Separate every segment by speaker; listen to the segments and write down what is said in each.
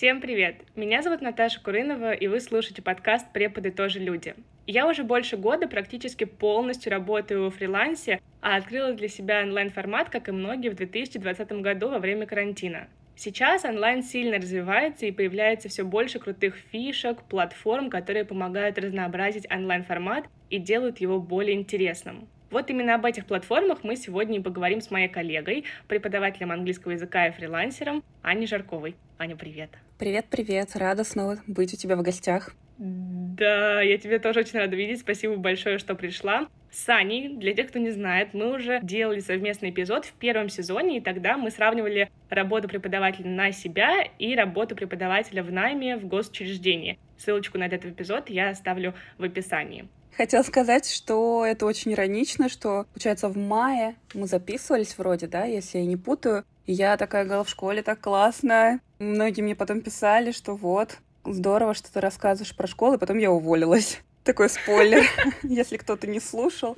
Speaker 1: Всем привет! Меня зовут Наташа Курынова, и вы слушаете подкаст «Преподы тоже люди». Я уже больше года практически полностью работаю во фрилансе, а открыла для себя онлайн-формат, как и многие в 2020 году во время карантина. Сейчас онлайн сильно развивается и появляется все больше крутых фишек, платформ, которые помогают разнообразить онлайн-формат и делают его более интересным. Вот именно об этих платформах мы сегодня и поговорим с моей коллегой, преподавателем английского языка и фрилансером Аней Жарковой. Аня, привет.
Speaker 2: Привет-привет, рада снова быть у тебя в гостях.
Speaker 1: Да, я тебе тоже очень рада видеть. Спасибо большое, что пришла. С Аней, для тех, кто не знает, мы уже делали совместный эпизод в первом сезоне, и тогда мы сравнивали работу преподавателя на себя и работу преподавателя в найме в госучреждении. Ссылочку на этот эпизод я оставлю в описании.
Speaker 2: Хотела сказать, что это очень иронично, что, получается, в мае мы записывались вроде, да, если я не путаю. И я такая говорила, в школе так классно. Многие мне потом писали, что вот, здорово, что ты рассказываешь про школу, и потом я уволилась. Такой спойлер. Если кто-то не слушал,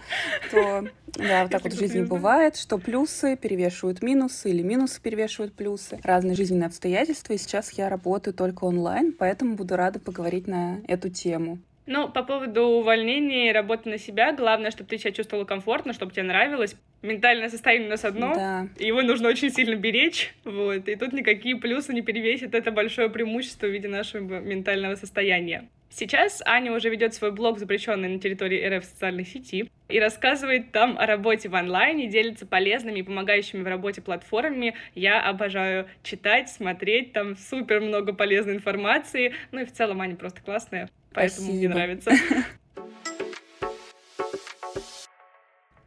Speaker 2: то да, вот так вот в жизни бывает, что плюсы перевешивают минусы или минусы перевешивают плюсы. Разные жизненные обстоятельства, и сейчас я работаю только онлайн, поэтому буду рада поговорить на эту тему.
Speaker 1: Ну, по поводу увольнения и работы на себя, главное, чтобы ты себя чувствовала комфортно, чтобы тебе нравилось. Ментальное состояние у нас одно,
Speaker 2: да.
Speaker 1: его нужно очень сильно беречь, вот, и тут никакие плюсы не перевесят это большое преимущество в виде нашего ментального состояния. Сейчас Аня уже ведет свой блог, запрещенный на территории РФ социальной сети, и рассказывает там о работе в онлайне, делится полезными и помогающими в работе платформами. Я обожаю читать, смотреть, там супер много полезной информации. Ну и в целом Аня просто классная поэтому
Speaker 2: Спасибо.
Speaker 1: мне нравится.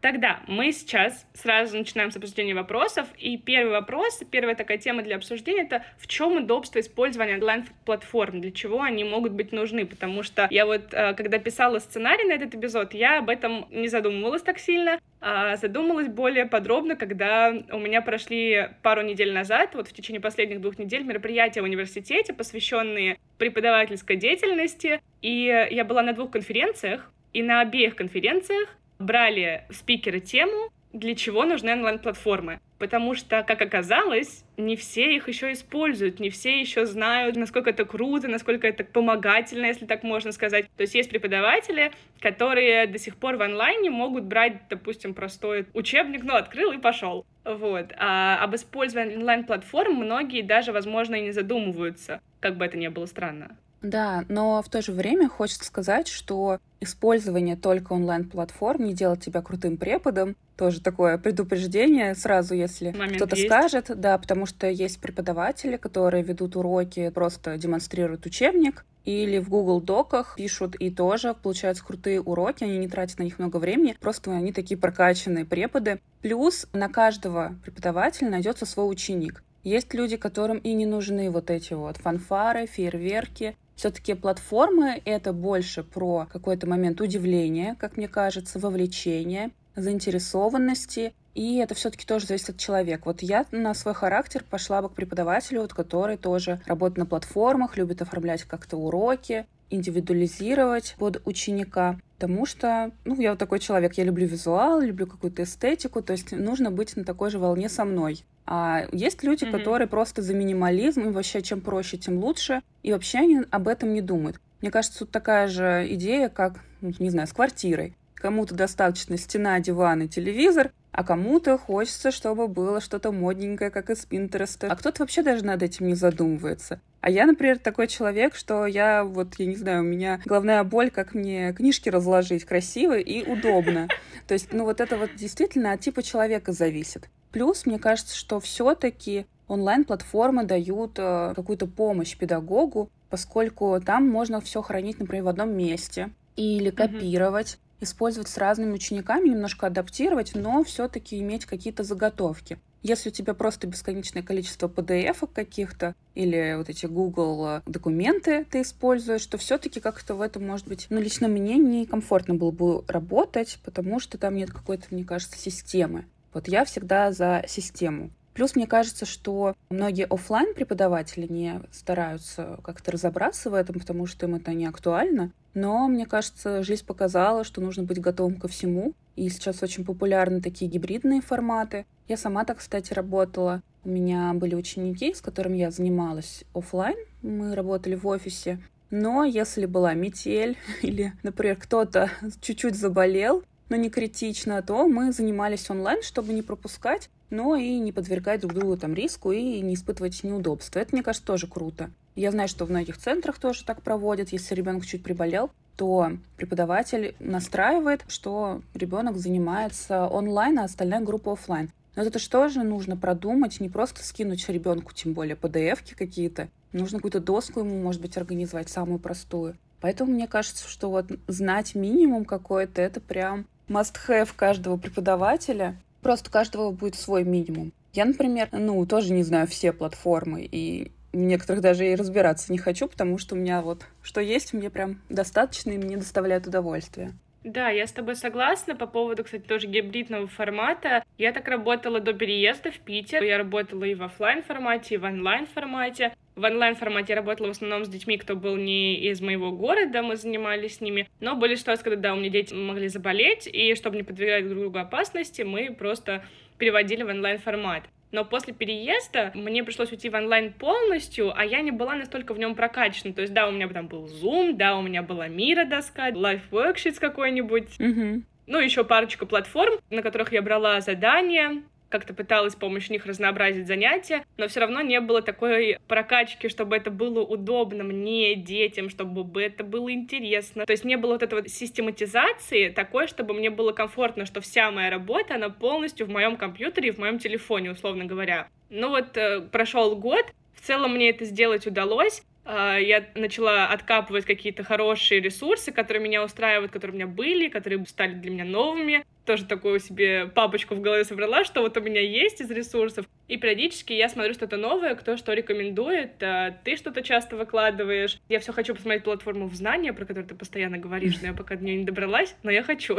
Speaker 1: Тогда мы сейчас сразу начинаем с обсуждения вопросов. И первый вопрос, первая такая тема для обсуждения — это в чем удобство использования онлайн-платформ, для чего они могут быть нужны. Потому что я вот, э, когда писала сценарий на этот эпизод, я об этом не задумывалась так сильно, а задумалась более подробно, когда у меня прошли пару недель назад, вот в течение последних двух недель, мероприятия в университете, посвященные преподавательской деятельности. И я была на двух конференциях, и на обеих конференциях брали спикеры тему, для чего нужны онлайн-платформы. Потому что, как оказалось, не все их еще используют, не все еще знают, насколько это круто, насколько это помогательно, если так можно сказать. То есть есть преподаватели, которые до сих пор в онлайне могут брать, допустим, простой учебник, ну, открыл и пошел. Вот. А об использовании онлайн-платформ многие даже, возможно, и не задумываются, как бы это ни было странно.
Speaker 2: Да, но в то же время хочется сказать, что использование только онлайн-платформ не делает тебя крутым преподом. Тоже такое предупреждение сразу, если кто-то скажет. Да, потому что есть преподаватели, которые ведут уроки, просто демонстрируют учебник, или в Google Доках пишут и тоже получаются крутые уроки, они не тратят на них много времени, просто они такие прокачанные преподы. Плюс на каждого преподавателя найдется свой ученик. Есть люди, которым и не нужны вот эти вот фанфары, фейерверки, все-таки платформы — это больше про какой-то момент удивления, как мне кажется, вовлечения, заинтересованности, и это все-таки тоже зависит от человека. Вот я на свой характер пошла бы к преподавателю, вот, который тоже работает на платформах, любит оформлять как-то уроки, индивидуализировать под ученика. Потому что, ну, я вот такой человек, я люблю визуал, люблю какую-то эстетику, то есть нужно быть на такой же волне со мной. А есть люди, mm-hmm. которые просто за минимализм, и вообще чем проще, тем лучше, и вообще они об этом не думают. Мне кажется, тут такая же идея, как, ну, не знаю, с квартирой. Кому-то достаточно стена, диван и телевизор, а кому-то хочется, чтобы было что-то модненькое, как из Пинтереста. А кто-то вообще даже над этим не задумывается. А я, например, такой человек, что я вот, я не знаю, у меня головная боль, как мне книжки разложить красиво и удобно. То есть, ну вот это вот действительно от типа человека зависит. Плюс, мне кажется, что все-таки онлайн-платформы дают э, какую-то помощь педагогу, поскольку там можно все хранить, например, в одном месте или копировать. Использовать с разными учениками, немножко адаптировать, но все-таки иметь какие-то заготовки. Если у тебя просто бесконечное количество PDF каких-то или вот эти Google документы ты используешь, то все-таки как-то в этом, может быть, ну, лично мне некомфортно было бы работать, потому что там нет какой-то, мне кажется, системы. Вот я всегда за систему. Плюс мне кажется, что многие офлайн преподаватели не стараются как-то разобраться в этом, потому что им это не актуально. Но мне кажется, жизнь показала, что нужно быть готовым ко всему. И сейчас очень популярны такие гибридные форматы. Я сама так, кстати, работала. У меня были ученики, с которыми я занималась офлайн мы работали в офисе. Но если была метель или, например, кто-то чуть-чуть заболел, но не критично, то мы занимались онлайн, чтобы не пропускать, но и не подвергать друг другу там риску и не испытывать неудобства. Это, мне кажется, тоже круто. Я знаю, что в многих центрах тоже так проводят. Если ребенок чуть приболел, то преподаватель настраивает, что ребенок занимается онлайн, а остальная группа офлайн. Но это же тоже нужно продумать, не просто скинуть ребенку, тем более PDF-ки какие-то. Нужно какую-то доску ему, может быть, организовать, самую простую. Поэтому мне кажется, что вот знать минимум какой-то, это прям must-have каждого преподавателя. Просто у каждого будет свой минимум. Я, например, ну, тоже не знаю все платформы, и некоторых даже и разбираться не хочу, потому что у меня вот что есть, мне прям достаточно, и мне доставляет удовольствие.
Speaker 1: Да, я с тобой согласна по поводу, кстати, тоже гибридного формата. Я так работала до переезда в Питер. Я работала и в офлайн формате, и в онлайн формате. В онлайн формате я работала в основном с детьми, кто был не из моего города, мы занимались с ними. Но были ситуации, когда, да, у меня дети могли заболеть, и чтобы не подвергать друг другу опасности, мы просто переводили в онлайн формат. Но после переезда мне пришлось уйти в онлайн полностью, а я не была настолько в нем прокачана. То есть, да, у меня там был Zoom, да, у меня была Мира доска, Life Worksheets какой-нибудь.
Speaker 2: Mm-hmm.
Speaker 1: Ну, еще парочку платформ, на которых я брала задания как-то пыталась с помощью них разнообразить занятия, но все равно не было такой прокачки, чтобы это было удобно мне, детям, чтобы это было интересно. То есть не было вот этой вот систематизации такой, чтобы мне было комфортно, что вся моя работа, она полностью в моем компьютере и в моем телефоне, условно говоря. Ну вот э, прошел год, в целом мне это сделать удалось, а, я начала откапывать какие-то хорошие ресурсы, которые меня устраивают, которые у меня были, которые стали для меня новыми тоже такую себе папочку в голове собрала, что вот у меня есть из ресурсов. И периодически я смотрю что-то новое, кто что рекомендует, а ты что-то часто выкладываешь. Я все хочу посмотреть платформу в знания, про которую ты постоянно говоришь, но я пока до нее не добралась, но я хочу.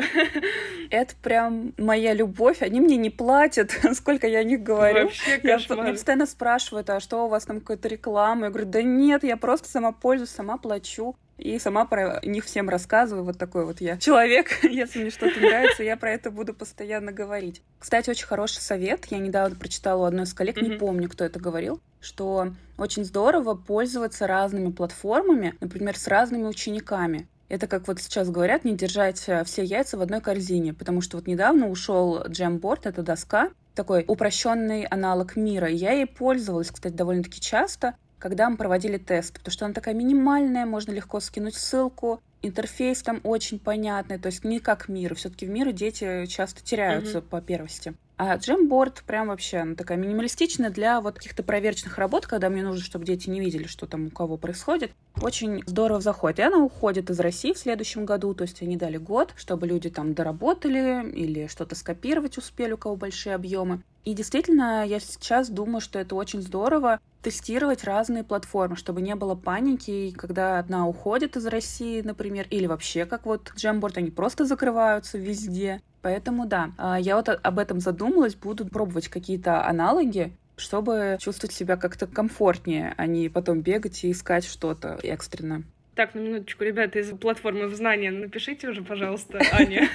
Speaker 2: Это прям моя любовь. Они мне не платят, сколько я о них говорю.
Speaker 1: Вообще кошмар.
Speaker 2: Я, меня постоянно спрашивают, а что у вас там какая-то реклама? Я говорю, да нет, я просто сама пользуюсь, сама плачу. И сама про них всем рассказываю. Вот такой вот я человек. Если мне что-то нравится, я про это буду постоянно говорить. Кстати, очень хороший совет. Я недавно прочитала у одной из коллег, mm-hmm. не помню, кто это говорил, что очень здорово пользоваться разными платформами, например, с разными учениками. Это как вот сейчас говорят, не держать э, все яйца в одной корзине, потому что вот недавно ушел Jamboard, это доска, такой упрощенный аналог мира. Я ей пользовалась, кстати, довольно-таки часто когда мы проводили тест, потому что она такая минимальная, можно легко скинуть ссылку, интерфейс там очень понятный, то есть не как мир. Все-таки в мире дети часто теряются mm-hmm. по первости. А Jamboard прям вообще она такая минималистичная для вот каких-то проверочных работ, когда мне нужно, чтобы дети не видели, что там у кого происходит. Очень здорово заходит. И она уходит из России в следующем году, то есть они дали год, чтобы люди там доработали или что-то скопировать успели, у кого большие объемы. И действительно, я сейчас думаю, что это очень здорово тестировать разные платформы, чтобы не было паники, когда одна уходит из России, например, или вообще, как вот Jamboard, они просто закрываются везде. Поэтому да, а, я вот об этом задумалась, буду пробовать какие-то аналоги, чтобы чувствовать себя как-то комфортнее, а не потом бегать и искать что-то экстренно.
Speaker 1: Так, на минуточку, ребята, из платформы в знания напишите уже, пожалуйста, Аня.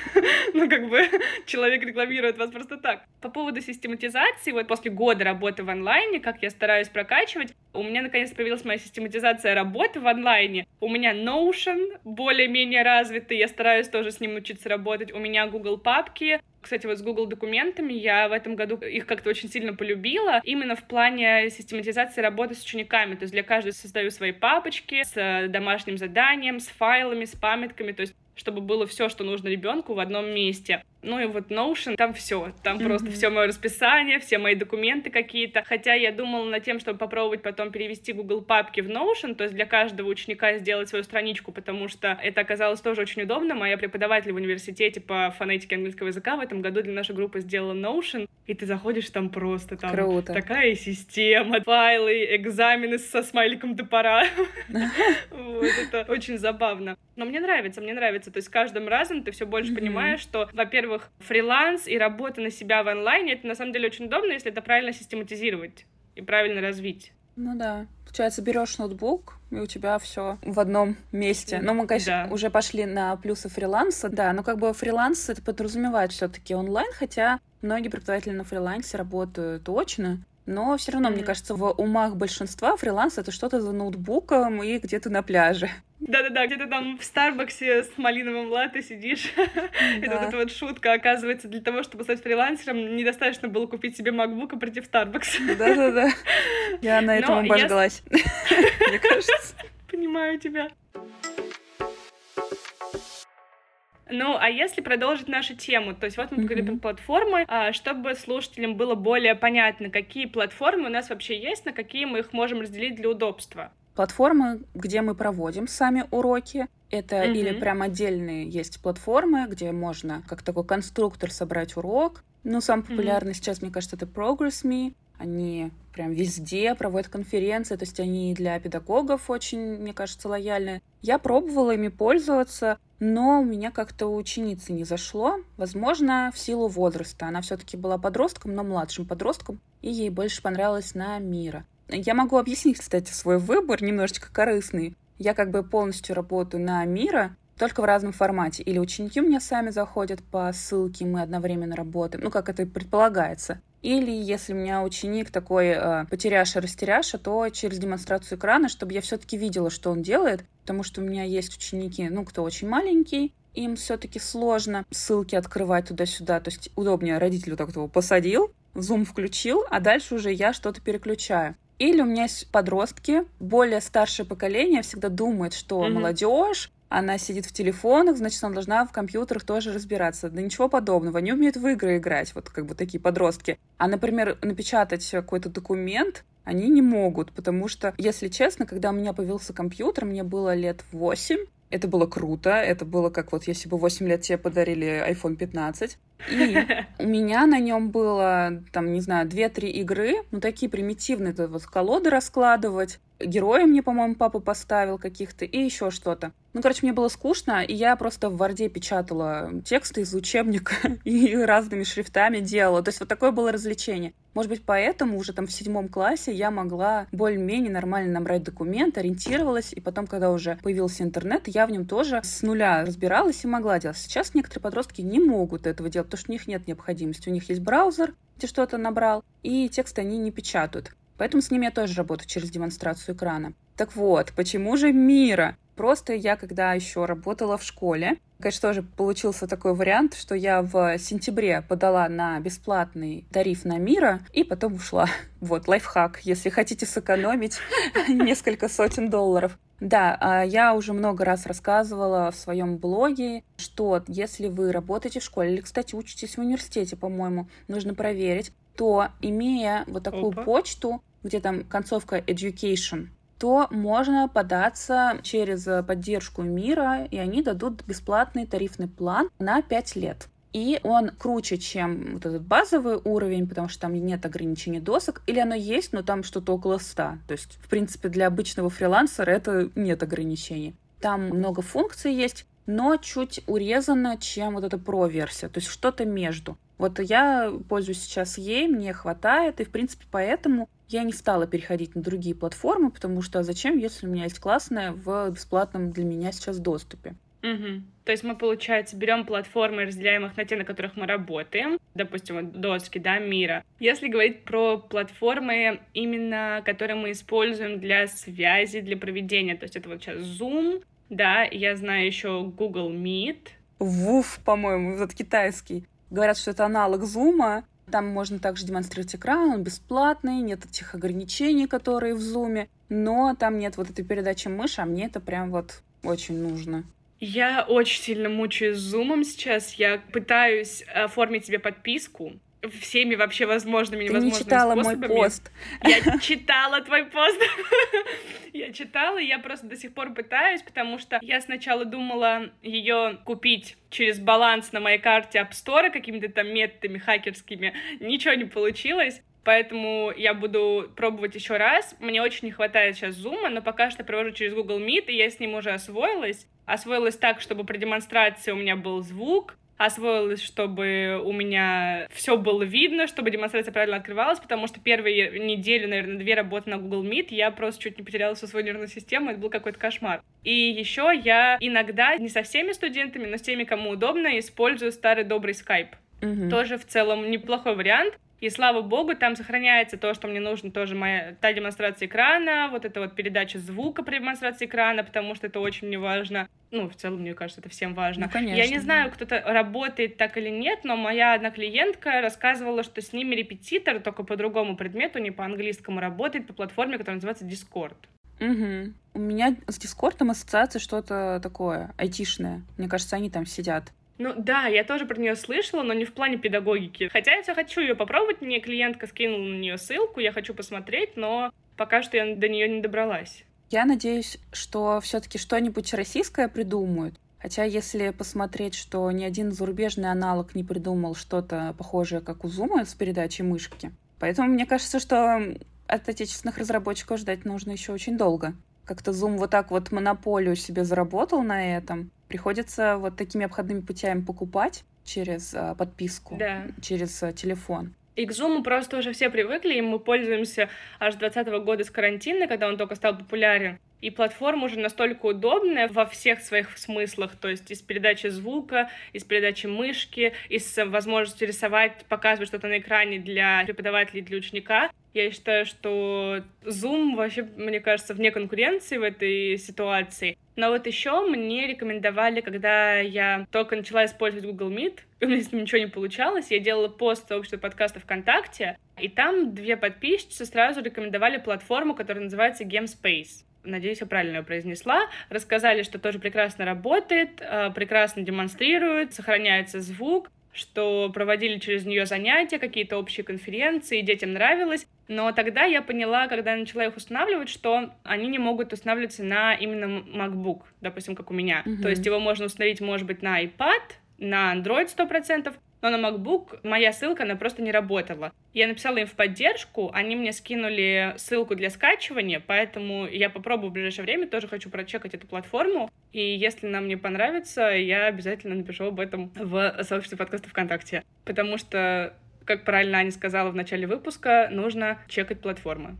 Speaker 1: Ну, как бы, человек рекламирует вас просто так. По поводу систематизации, вот после года работы в онлайне, как я стараюсь прокачивать, у меня наконец появилась моя систематизация работы в онлайне. У меня Notion более-менее развитый, я стараюсь тоже с ним учиться работать. У меня Google папки, кстати, вот с Google документами я в этом году их как-то очень сильно полюбила, именно в плане систематизации работы с учениками. То есть для каждого создаю свои папочки с домашним заданием, с файлами, с памятками. То есть чтобы было все, что нужно ребенку в одном месте. Ну и вот Notion, там все, там mm-hmm. просто все мое расписание, все мои документы какие-то. Хотя я думала над тем, чтобы попробовать потом перевести Google папки в Notion, то есть для каждого ученика сделать свою страничку, потому что это оказалось тоже очень удобно. Моя преподаватель в университете по фонетике английского языка в этом году для нашей группы сделала Notion, и ты заходишь там просто там
Speaker 2: Круто.
Speaker 1: такая система, файлы, экзамены со смайликом топора. Вот это очень забавно. Но мне нравится, мне нравится. То есть с каждым разом ты все больше понимаешь, что, во-первых, во-первых, фриланс и работа на себя в онлайне, это на самом деле очень удобно, если это правильно систематизировать и правильно развить.
Speaker 2: Ну да. Получается, берешь ноутбук, и у тебя все в одном месте. Но мы, конечно, да. уже пошли на плюсы фриланса. Да, но как бы фриланс это подразумевает все-таки онлайн, хотя многие преподаватели на фрилансе работают очно. Но все равно, mm-hmm. мне кажется, в умах большинства фриланс это что-то за ноутбуком и где-то на пляже.
Speaker 1: Да-да-да, где-то там в Старбаксе с малиновым латте сидишь. Это вот эта вот шутка. Оказывается, для того, чтобы стать фрилансером, недостаточно было купить себе MacBook и прийти в Старбакс.
Speaker 2: Да-да-да. Я на этом обожглась. Мне кажется.
Speaker 1: Понимаю тебя. Ну, а если продолжить нашу тему, то есть вот мы mm-hmm. поговорили про платформы, а, чтобы слушателям было более понятно, какие платформы у нас вообще есть, на какие мы их можем разделить для удобства.
Speaker 2: Платформы, где мы проводим сами уроки, это mm-hmm. или прям отдельные есть платформы, где можно как такой конструктор собрать урок. Ну, самый популярный mm-hmm. сейчас, мне кажется, это ProgressMe. Они прям везде проводят конференции, то есть они для педагогов очень, мне кажется, лояльны. Я пробовала ими пользоваться, но у меня как-то у ученицы не зашло. Возможно, в силу возраста. Она все-таки была подростком, но младшим подростком, и ей больше понравилось на мира. Я могу объяснить, кстати, свой выбор, немножечко корыстный. Я как бы полностью работаю на мира, только в разном формате. Или ученики у меня сами заходят по ссылке, мы одновременно работаем, ну, как это предполагается. Или если у меня ученик такой э, потеряша-растеряша, то через демонстрацию экрана, чтобы я все-таки видела, что он делает, потому что у меня есть ученики, ну, кто очень маленький, им все-таки сложно ссылки открывать туда-сюда, то есть удобнее родителю так его посадил, зум включил, а дальше уже я что-то переключаю. Или у меня есть подростки, более старшее поколение всегда думает, что mm-hmm. молодежь она сидит в телефонах, значит, она должна в компьютерах тоже разбираться. Да ничего подобного. Они умеют в игры играть, вот как бы такие подростки. А, например, напечатать какой-то документ они не могут, потому что, если честно, когда у меня появился компьютер, мне было лет восемь, это было круто, это было как вот если бы 8 лет тебе подарили iPhone 15. И у меня на нем было, там, не знаю, 2-3 игры, ну, такие примитивные, это вот колоды раскладывать, героя мне, по-моему, папа поставил каких-то, и еще что-то. Ну, короче, мне было скучно, и я просто в Варде печатала тексты из учебника и разными шрифтами делала. То есть вот такое было развлечение. Может быть, поэтому уже там в седьмом классе я могла более-менее нормально набрать документ, ориентировалась, и потом, когда уже появился интернет, я в нем тоже с нуля разбиралась и могла делать. Сейчас некоторые подростки не могут этого делать, потому что у них нет необходимости. У них есть браузер, где что-то набрал, и тексты они не печатают. Поэтому с ними я тоже работаю через демонстрацию экрана. Так вот, почему же Мира? Просто я, когда еще работала в школе, конечно, тоже получился такой вариант, что я в сентябре подала на бесплатный тариф на Мира и потом ушла. Вот, лайфхак, если хотите сэкономить несколько сотен долларов. Да, а я уже много раз рассказывала в своем блоге, что если вы работаете в школе или, кстати, учитесь в университете, по-моему, нужно проверить, то имея вот такую Опа. почту, где там концовка education, то можно податься через поддержку мира, и они дадут бесплатный тарифный план на 5 лет. И он круче, чем вот этот базовый уровень, потому что там нет ограничений досок, или оно есть, но там что-то около 100. То есть, в принципе, для обычного фрилансера это нет ограничений. Там много функций есть, но чуть урезано, чем вот эта про-версия, то есть что-то между. Вот я пользуюсь сейчас ей, мне хватает, и, в принципе, поэтому я не стала переходить на другие платформы, потому что зачем, если у меня есть классная в бесплатном для меня сейчас доступе.
Speaker 1: Угу. То есть мы, получается, берем платформы, разделяем их на те, на которых мы работаем, допустим, доски, да, мира. Если говорить про платформы, именно которые мы используем для связи, для проведения, то есть это вот сейчас Zoom, да, я знаю еще Google Meet.
Speaker 2: Вуф, по-моему, этот китайский. Говорят, что это аналог Zoom, там можно также демонстрировать экран, он бесплатный, нет этих ограничений, которые в зуме, но там нет вот этой передачи мыши, а мне это прям вот очень нужно.
Speaker 1: Я очень сильно мучаюсь зумом сейчас. Я пытаюсь оформить себе подписку, всеми вообще возможными невозможными
Speaker 2: Ты не читала
Speaker 1: способами.
Speaker 2: мой пост.
Speaker 1: Я читала твой пост. я читала, и я просто до сих пор пытаюсь, потому что я сначала думала ее купить через баланс на моей карте App Store какими-то там методами хакерскими. Ничего не получилось. Поэтому я буду пробовать еще раз. Мне очень не хватает сейчас зума, но пока что провожу через Google Meet, и я с ним уже освоилась. Освоилась так, чтобы при демонстрации у меня был звук, освоилась, чтобы у меня все было видно, чтобы демонстрация правильно открывалась, потому что первые недели, наверное, две работы на Google Meet я просто чуть не потеряла всю свою нервную систему, это был какой-то кошмар. И еще я иногда, не со всеми студентами, но с теми, кому удобно, использую старый добрый Skype. Угу. Тоже в целом неплохой вариант. И слава богу, там сохраняется то, что мне нужно, тоже моя та демонстрация экрана, вот эта вот передача звука при демонстрации экрана, потому что это очень мне важно. Ну, в целом, мне кажется, это всем важно.
Speaker 2: Ну, конечно,
Speaker 1: Я не знаю, кто-то работает так или нет, но моя одна клиентка рассказывала, что с ними репетитор только по другому предмету, не по английскому, работает по платформе, которая называется Discord.
Speaker 2: Угу. У меня с Дискордом ассоциация что-то такое, айтишное. Мне кажется, они там сидят.
Speaker 1: Ну да, я тоже про нее слышала, но не в плане педагогики. Хотя я все хочу ее попробовать, мне клиентка скинула на нее ссылку, я хочу посмотреть, но пока что я до нее не добралась.
Speaker 2: Я надеюсь, что все-таки что-нибудь российское придумают. Хотя, если посмотреть, что ни один зарубежный аналог не придумал что-то похожее, как у Zoom с передачей мышки. Поэтому мне кажется, что от отечественных разработчиков ждать нужно еще очень долго. Как-то Zoom вот так вот монополию себе заработал на этом. Приходится вот такими обходными путями покупать через а, подписку,
Speaker 1: да.
Speaker 2: через а, телефон.
Speaker 1: И к Zoom просто уже все привыкли, и мы пользуемся аж с 2020 года с карантина, когда он только стал популярен. И платформа уже настолько удобная во всех своих смыслах, то есть из передачи звука, из передачи мышки, из возможности рисовать, показывать что-то на экране для преподавателей, для ученика. Я считаю, что Zoom вообще, мне кажется, вне конкуренции в этой ситуации. Но вот еще мне рекомендовали, когда я только начала использовать Google Meet, у меня с ним ничего не получалось, я делала пост в обществе подкаста ВКонтакте, и там две подписчицы сразу рекомендовали платформу, которая называется GameSpace надеюсь, я правильно ее произнесла, рассказали, что тоже прекрасно работает, э, прекрасно демонстрирует, сохраняется звук, что проводили через нее занятия, какие-то общие конференции, детям нравилось. Но тогда я поняла, когда я начала их устанавливать, что они не могут устанавливаться на именно MacBook, допустим, как у меня. Mm-hmm. То есть его можно установить, может быть, на iPad, на Android 100%, но на MacBook моя ссылка, она просто не работала. Я написала им в поддержку, они мне скинули ссылку для скачивания, поэтому я попробую в ближайшее время, тоже хочу прочекать эту платформу, и если нам не понравится, я обязательно напишу об этом в сообществе подкаста ВКонтакте, потому что, как правильно Аня сказала в начале выпуска, нужно чекать платформы,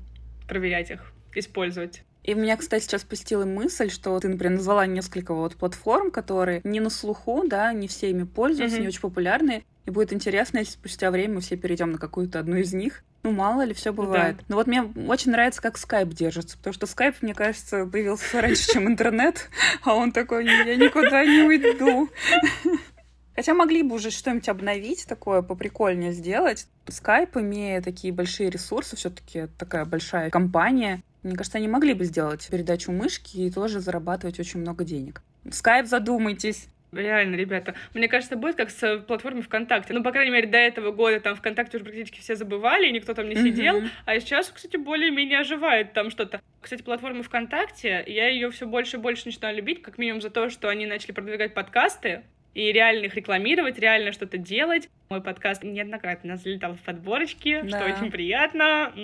Speaker 1: проверять их, использовать.
Speaker 2: И меня, кстати, сейчас пустила мысль, что ты, например, назвала несколько вот платформ, которые не на слуху, да, не все ими пользуются, mm-hmm. не очень популярные. И будет интересно, если спустя время мы все перейдем на какую-то одну из них. Ну, мало ли, все бывает. Да. Но вот мне очень нравится, как скайп держится, потому что скайп, мне кажется, появился раньше, чем интернет, а он такой, я никуда не уйду. Хотя могли бы уже что-нибудь обновить, такое поприкольнее сделать. Скайп, имея такие большие ресурсы, все-таки такая большая компания, мне кажется, они могли бы сделать передачу мышки и тоже зарабатывать очень много денег. Скайп, задумайтесь.
Speaker 1: Реально, ребята. Мне кажется, будет как с платформой ВКонтакте. Ну, по крайней мере, до этого года там ВКонтакте уже практически все забывали, и никто там не сидел. Mm-hmm. А сейчас, кстати, более-менее оживает там что-то. Кстати, платформа ВКонтакте, я ее все больше и больше начинаю любить, как минимум за то, что они начали продвигать подкасты и реально их рекламировать, реально что-то делать. Мой подкаст неоднократно залетал в подборочки, да. что очень приятно.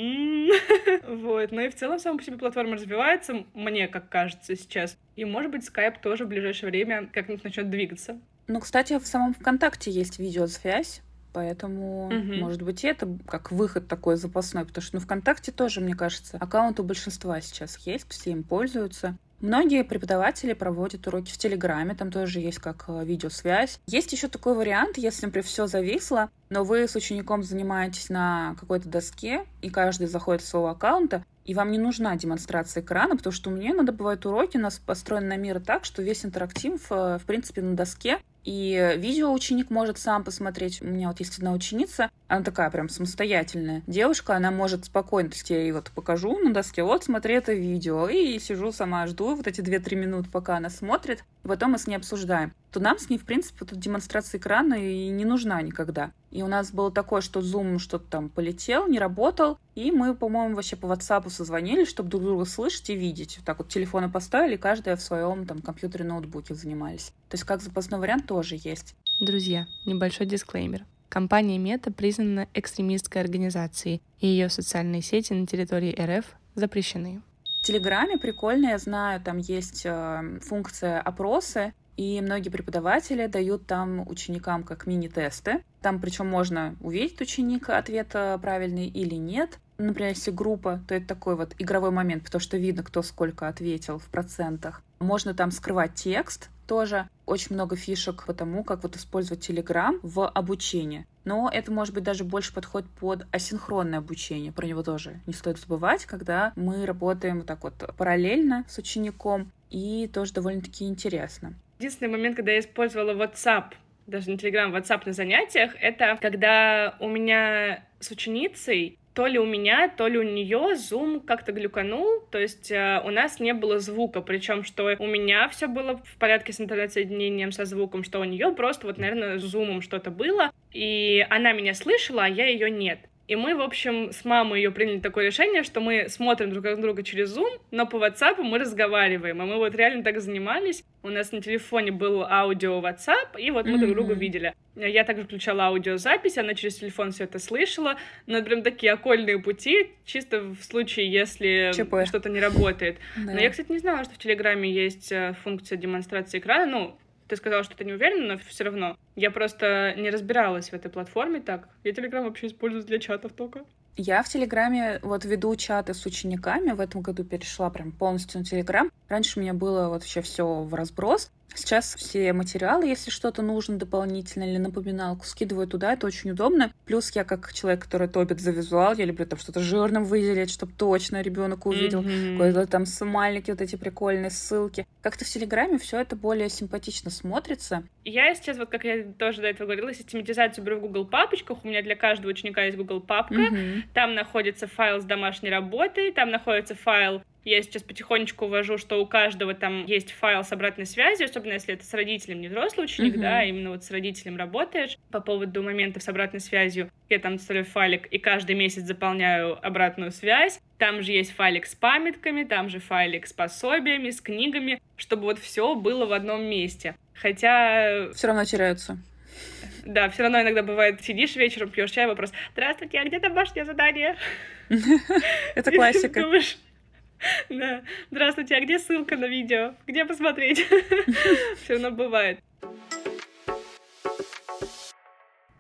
Speaker 1: Вот. Ну и в целом сама по себе платформа развивается, мне как кажется сейчас. И, может быть, Skype тоже в ближайшее время как-нибудь начнет двигаться.
Speaker 2: Ну, кстати, в самом ВКонтакте есть видеосвязь, поэтому, угу. может быть, это как выход такой запасной, потому что ну, ВКонтакте тоже, мне кажется, аккаунт у большинства сейчас есть, все им пользуются. Многие преподаватели проводят уроки в Телеграме, там тоже есть как э, видеосвязь. Есть еще такой вариант, если, например, все зависло, но вы с учеником занимаетесь на какой-то доске, и каждый заходит с своего аккаунта, и вам не нужна демонстрация экрана, потому что у меня иногда бывают уроки, у нас построены на мир так, что весь интерактив, э, в принципе, на доске, и видео ученик может сам посмотреть. У меня вот есть одна ученица, она такая прям самостоятельная девушка, она может спокойно, то есть я ей вот покажу на доске, вот смотри это видео, и сижу сама, жду вот эти 2-3 минуты, пока она смотрит, и потом мы с ней обсуждаем. То нам с ней, в принципе, тут демонстрация экрана и не нужна никогда. И у нас было такое, что Zoom что-то там полетел, не работал, и мы, по-моему, вообще по WhatsApp созвонились, чтобы друг друга слышать и видеть. Так вот телефоны поставили, каждая в своем там компьютере, ноутбуке занимались. То есть как запасной вариант тоже есть.
Speaker 3: Друзья, небольшой дисклеймер. Компания Мета признана экстремистской организацией, и ее социальные сети на территории РФ запрещены.
Speaker 2: В Телеграме прикольно, я знаю, там есть э, функция опросы, и многие преподаватели дают там ученикам как мини-тесты. Там причем можно увидеть ученика ответ э, правильный или нет. Например, если группа, то это такой вот игровой момент, потому что видно, кто сколько ответил в процентах. Можно там скрывать текст, тоже очень много фишек по тому, как вот использовать Telegram в обучении. Но это, может быть, даже больше подходит под асинхронное обучение. Про него тоже не стоит забывать, когда мы работаем вот так вот параллельно с учеником, и тоже довольно-таки интересно.
Speaker 1: Единственный момент, когда я использовала WhatsApp даже не Telegram, WhatsApp на занятиях, это когда у меня с ученицей то ли у меня, то ли у нее Zoom как-то глюканул, то есть э, у нас не было звука, причем что у меня все было в порядке с интернет-соединением со звуком, что у нее просто вот, наверное, Zoom что-то было, и она меня слышала, а я ее нет. И мы, в общем, с мамой ее приняли такое решение, что мы смотрим друг на друга через Zoom, но по WhatsApp мы разговариваем. И мы вот реально так занимались. У нас на телефоне был аудио WhatsApp, и вот мы mm-hmm. друг друга видели. Я также включала аудиозапись, она через телефон все это слышала. Но прям такие окольные пути, чисто в случае, если что-то не работает. Да. Но я, кстати, не знала, что в Телеграме есть э, функция демонстрации экрана. Ну, ты сказала, что ты не уверена, но все равно. Я просто не разбиралась в этой платформе так. Я Телеграм вообще использую для чатов только.
Speaker 2: Я в Телеграме вот веду чаты с учениками. В этом году перешла прям полностью на Телеграм. Раньше у меня было вот вообще все в разброс. Сейчас все материалы, если что-то нужно дополнительно или напоминалку, скидываю туда, это очень удобно. Плюс я как человек, который топит за визуал, я люблю там что-то жирным выделить, чтобы точно ребенок увидел, mm-hmm. какой-то там смайлики, вот эти прикольные ссылки. Как-то в Телеграме все это более симпатично смотрится.
Speaker 1: Я сейчас, вот как я тоже до этого говорила, систематизацию беру в Google папочках. У меня для каждого ученика есть Google папка. Mm-hmm. Там находится файл с домашней работой, там находится файл я сейчас потихонечку ввожу, что у каждого там есть файл с обратной связью, особенно если это с родителем, не взрослый ученик, uh-huh. да, а именно вот с родителем работаешь. По поводу моментов с обратной связью я там ставлю файлик и каждый месяц заполняю обратную связь. Там же есть файлик с памятками, там же файлик с пособиями, с книгами, чтобы вот все было в одном месте. Хотя...
Speaker 2: Все равно теряются.
Speaker 1: Да, все равно иногда бывает, сидишь вечером, пьешь чай, вопрос, здравствуйте, а где домашнее задание?
Speaker 2: Это классика.
Speaker 1: Да. Здравствуйте, а где ссылка на видео? Где посмотреть? Все равно бывает.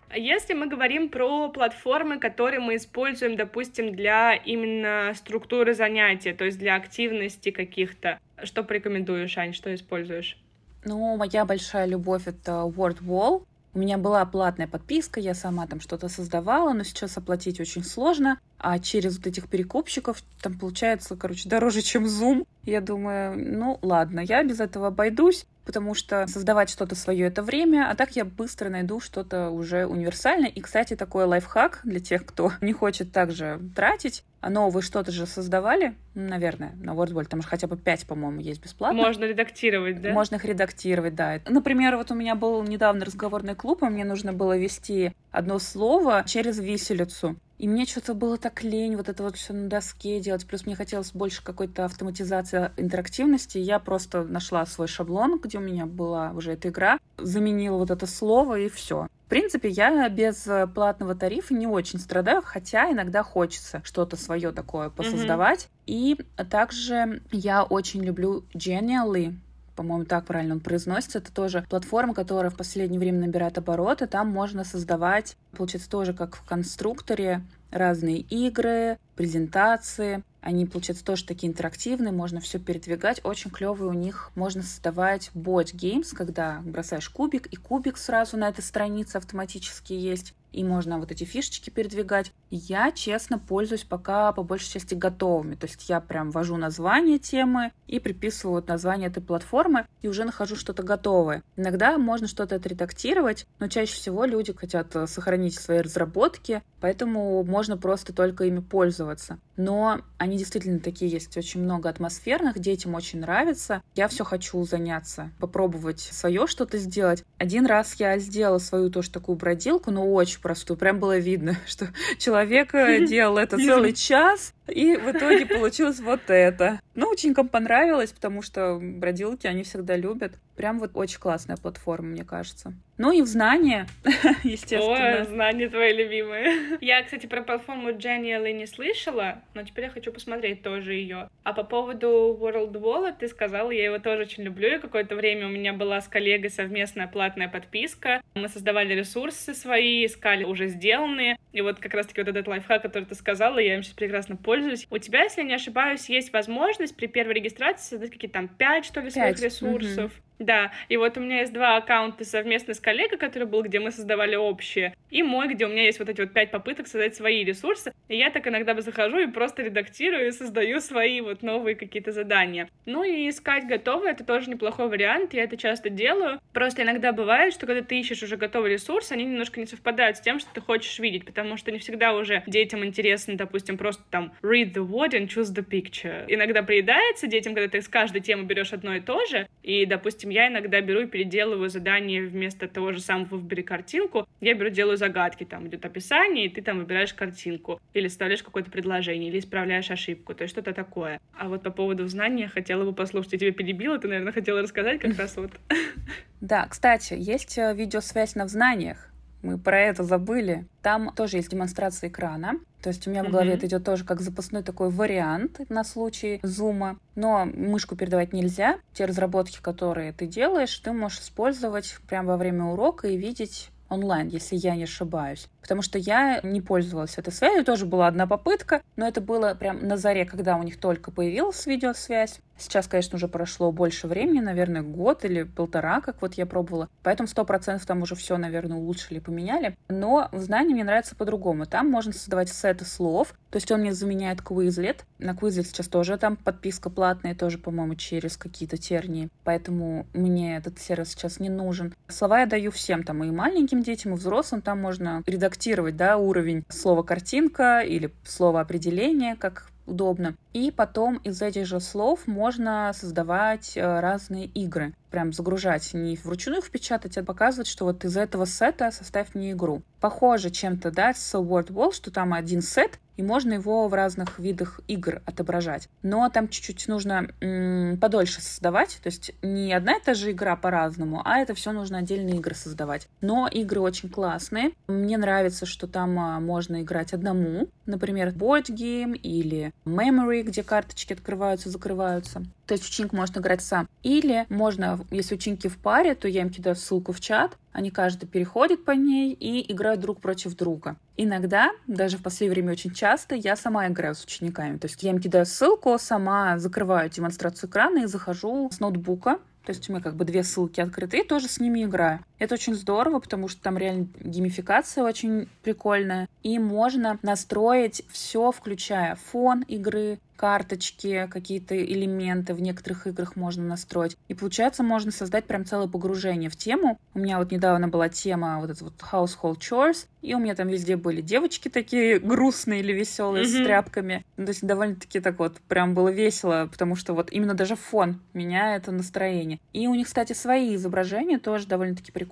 Speaker 1: А если мы говорим про платформы, которые мы используем, допустим, для именно структуры занятия, то есть для активности каких-то, что порекомендуешь, Ань, что используешь?
Speaker 2: Ну, моя большая любовь — это WordWall. У меня была платная подписка, я сама там что-то создавала, но сейчас оплатить очень сложно. А через вот этих перекупщиков там получается, короче, дороже, чем Zoom. Я думаю, ну ладно, я без этого обойдусь, потому что создавать что-то свое это время, а так я быстро найду что-то уже универсальное. И, кстати, такой лайфхак для тех, кто не хочет также тратить. А но вы что-то же создавали, наверное, на WordWall, там же хотя бы 5, по-моему, есть бесплатно.
Speaker 1: Можно редактировать, да?
Speaker 2: Можно их редактировать, да. Например, вот у меня был недавно разговорный клуб, и мне нужно было вести одно слово через виселицу. И мне что-то было так лень вот это вот все на доске делать. Плюс мне хотелось больше какой-то автоматизации интерактивности. Я просто нашла свой шаблон, где у меня была уже эта игра, заменила вот это слово и все. В принципе, я без платного тарифа не очень страдаю, хотя иногда хочется что-то свое такое посоздавать. Mm-hmm. И также я очень люблю Genially по-моему, так правильно он произносится. Это тоже платформа, которая в последнее время набирает обороты. Там можно создавать, получается, тоже как в конструкторе, разные игры, презентации. Они, получается, тоже такие интерактивные, можно все передвигать. Очень клевые у них можно создавать bot games, когда бросаешь кубик, и кубик сразу на этой странице автоматически есть и можно вот эти фишечки передвигать. Я, честно, пользуюсь пока по большей части готовыми. То есть я прям ввожу название темы и приписываю вот название этой платформы и уже нахожу что-то готовое. Иногда можно что-то отредактировать, но чаще всего люди хотят э, сохранить свои разработки, поэтому можно просто только ими пользоваться. Но они действительно такие есть очень много атмосферных, детям очень нравится. Я все хочу заняться, попробовать свое что-то сделать. Один раз я сделала свою тоже такую бродилку, но очень простую. Прям было видно, что человек э, делал это целый час, и в итоге получилось вот это. Ну, ученикам понравилось, потому что бродилки они всегда любят. Прям вот очень классная платформа, мне кажется. Ну и в знания, естественно.
Speaker 1: О, знания твои любимые. Я, кстати, про платформу Genial не слышала, но теперь я хочу посмотреть тоже ее. А по поводу World Wallet ты сказала, я его тоже очень люблю. И какое-то время у меня была с коллегой совместная платная подписка. Мы создавали ресурсы свои, искали уже сделанные. И вот как раз-таки вот этот лайфхак, который ты сказала, я им сейчас прекрасно пользуюсь. У тебя, если не ошибаюсь, есть возможность при первой регистрации создать какие-то там 5, что ли, 5. своих ресурсов. Угу. Да, и вот у меня есть два аккаунта совместно с коллегой, который был, где мы создавали общие, и мой, где у меня есть вот эти вот пять попыток создать свои ресурсы, и я так иногда захожу и просто редактирую и создаю свои вот новые какие-то задания. Ну и искать готовые — это тоже неплохой вариант, я это часто делаю. Просто иногда бывает, что когда ты ищешь уже готовый ресурс, они немножко не совпадают с тем, что ты хочешь видеть, потому что не всегда уже детям интересно, допустим, просто там read the word and choose the picture. Иногда приедается детям, когда ты с каждой темы берешь одно и то же, и, допустим, я иногда беру и переделываю задание вместо того же самого «выбери картинку», я беру, делаю загадки, там идет описание, и ты там выбираешь картинку, или ставишь какое-то предложение, или исправляешь ошибку, то есть что-то такое. А вот по поводу знания хотела бы послушать. Я тебя перебила, ты, наверное, хотела рассказать как раз вот.
Speaker 2: Да, кстати, есть э, видеосвязь на знаниях. Мы про это забыли. Там тоже есть демонстрация экрана. То есть у меня в голове mm-hmm. это идет тоже как запасной такой вариант на случай зума. Но мышку передавать нельзя. Те разработки, которые ты делаешь, ты можешь использовать прямо во время урока и видеть онлайн, если я не ошибаюсь. Потому что я не пользовалась этой связью, тоже была одна попытка, но это было прям на заре, когда у них только появилась видеосвязь. Сейчас, конечно, уже прошло больше времени, наверное, год или полтора, как вот я пробовала. Поэтому сто процентов там уже все, наверное, улучшили, поменяли. Но в знании мне нравится по-другому. Там можно создавать сеты слов. То есть он мне заменяет Quizlet. На Quizlet сейчас тоже там подписка платная, тоже, по-моему, через какие-то тернии. Поэтому мне этот сервис сейчас не нужен. Слова я даю всем, там и маленьким детям, и взрослым. Там можно редактировать, да, уровень слова картинка или слова определение, как удобно. И потом из этих же слов можно создавать э, разные игры. Прям загружать, не вручную впечатать, а показывать, что вот из этого сета составь мне игру. Похоже чем-то, да, с Word Wall, что там один сет, и можно его в разных видах игр отображать. Но там чуть-чуть нужно м- подольше создавать, то есть не одна и та же игра по-разному, а это все нужно отдельные игры создавать. Но игры очень классные. Мне нравится, что там а, можно играть одному, например, board game или memory, где карточки открываются, закрываются. То есть ученик может играть сам. Или можно, если ученики в паре, то я им кидаю ссылку в чат, они каждый переходит по ней и играют друг против друга. Иногда, даже в последнее время очень часто, я сама играю с учениками. То есть я им кидаю ссылку, сама закрываю демонстрацию экрана и захожу с ноутбука, то есть у меня как бы две ссылки открыты, и тоже с ними играю. Это очень здорово, потому что там реально геймификация очень прикольная. И можно настроить все, включая фон игры, карточки, какие-то элементы в некоторых играх можно настроить. И получается, можно создать прям целое погружение в тему. У меня вот недавно была тема вот этот вот household chores, и у меня там везде были девочки такие грустные или веселые mm-hmm. с тряпками. Ну, то есть довольно-таки так вот прям было весело, потому что вот именно даже фон меняет настроение. И у них, кстати, свои изображения тоже довольно-таки прикольные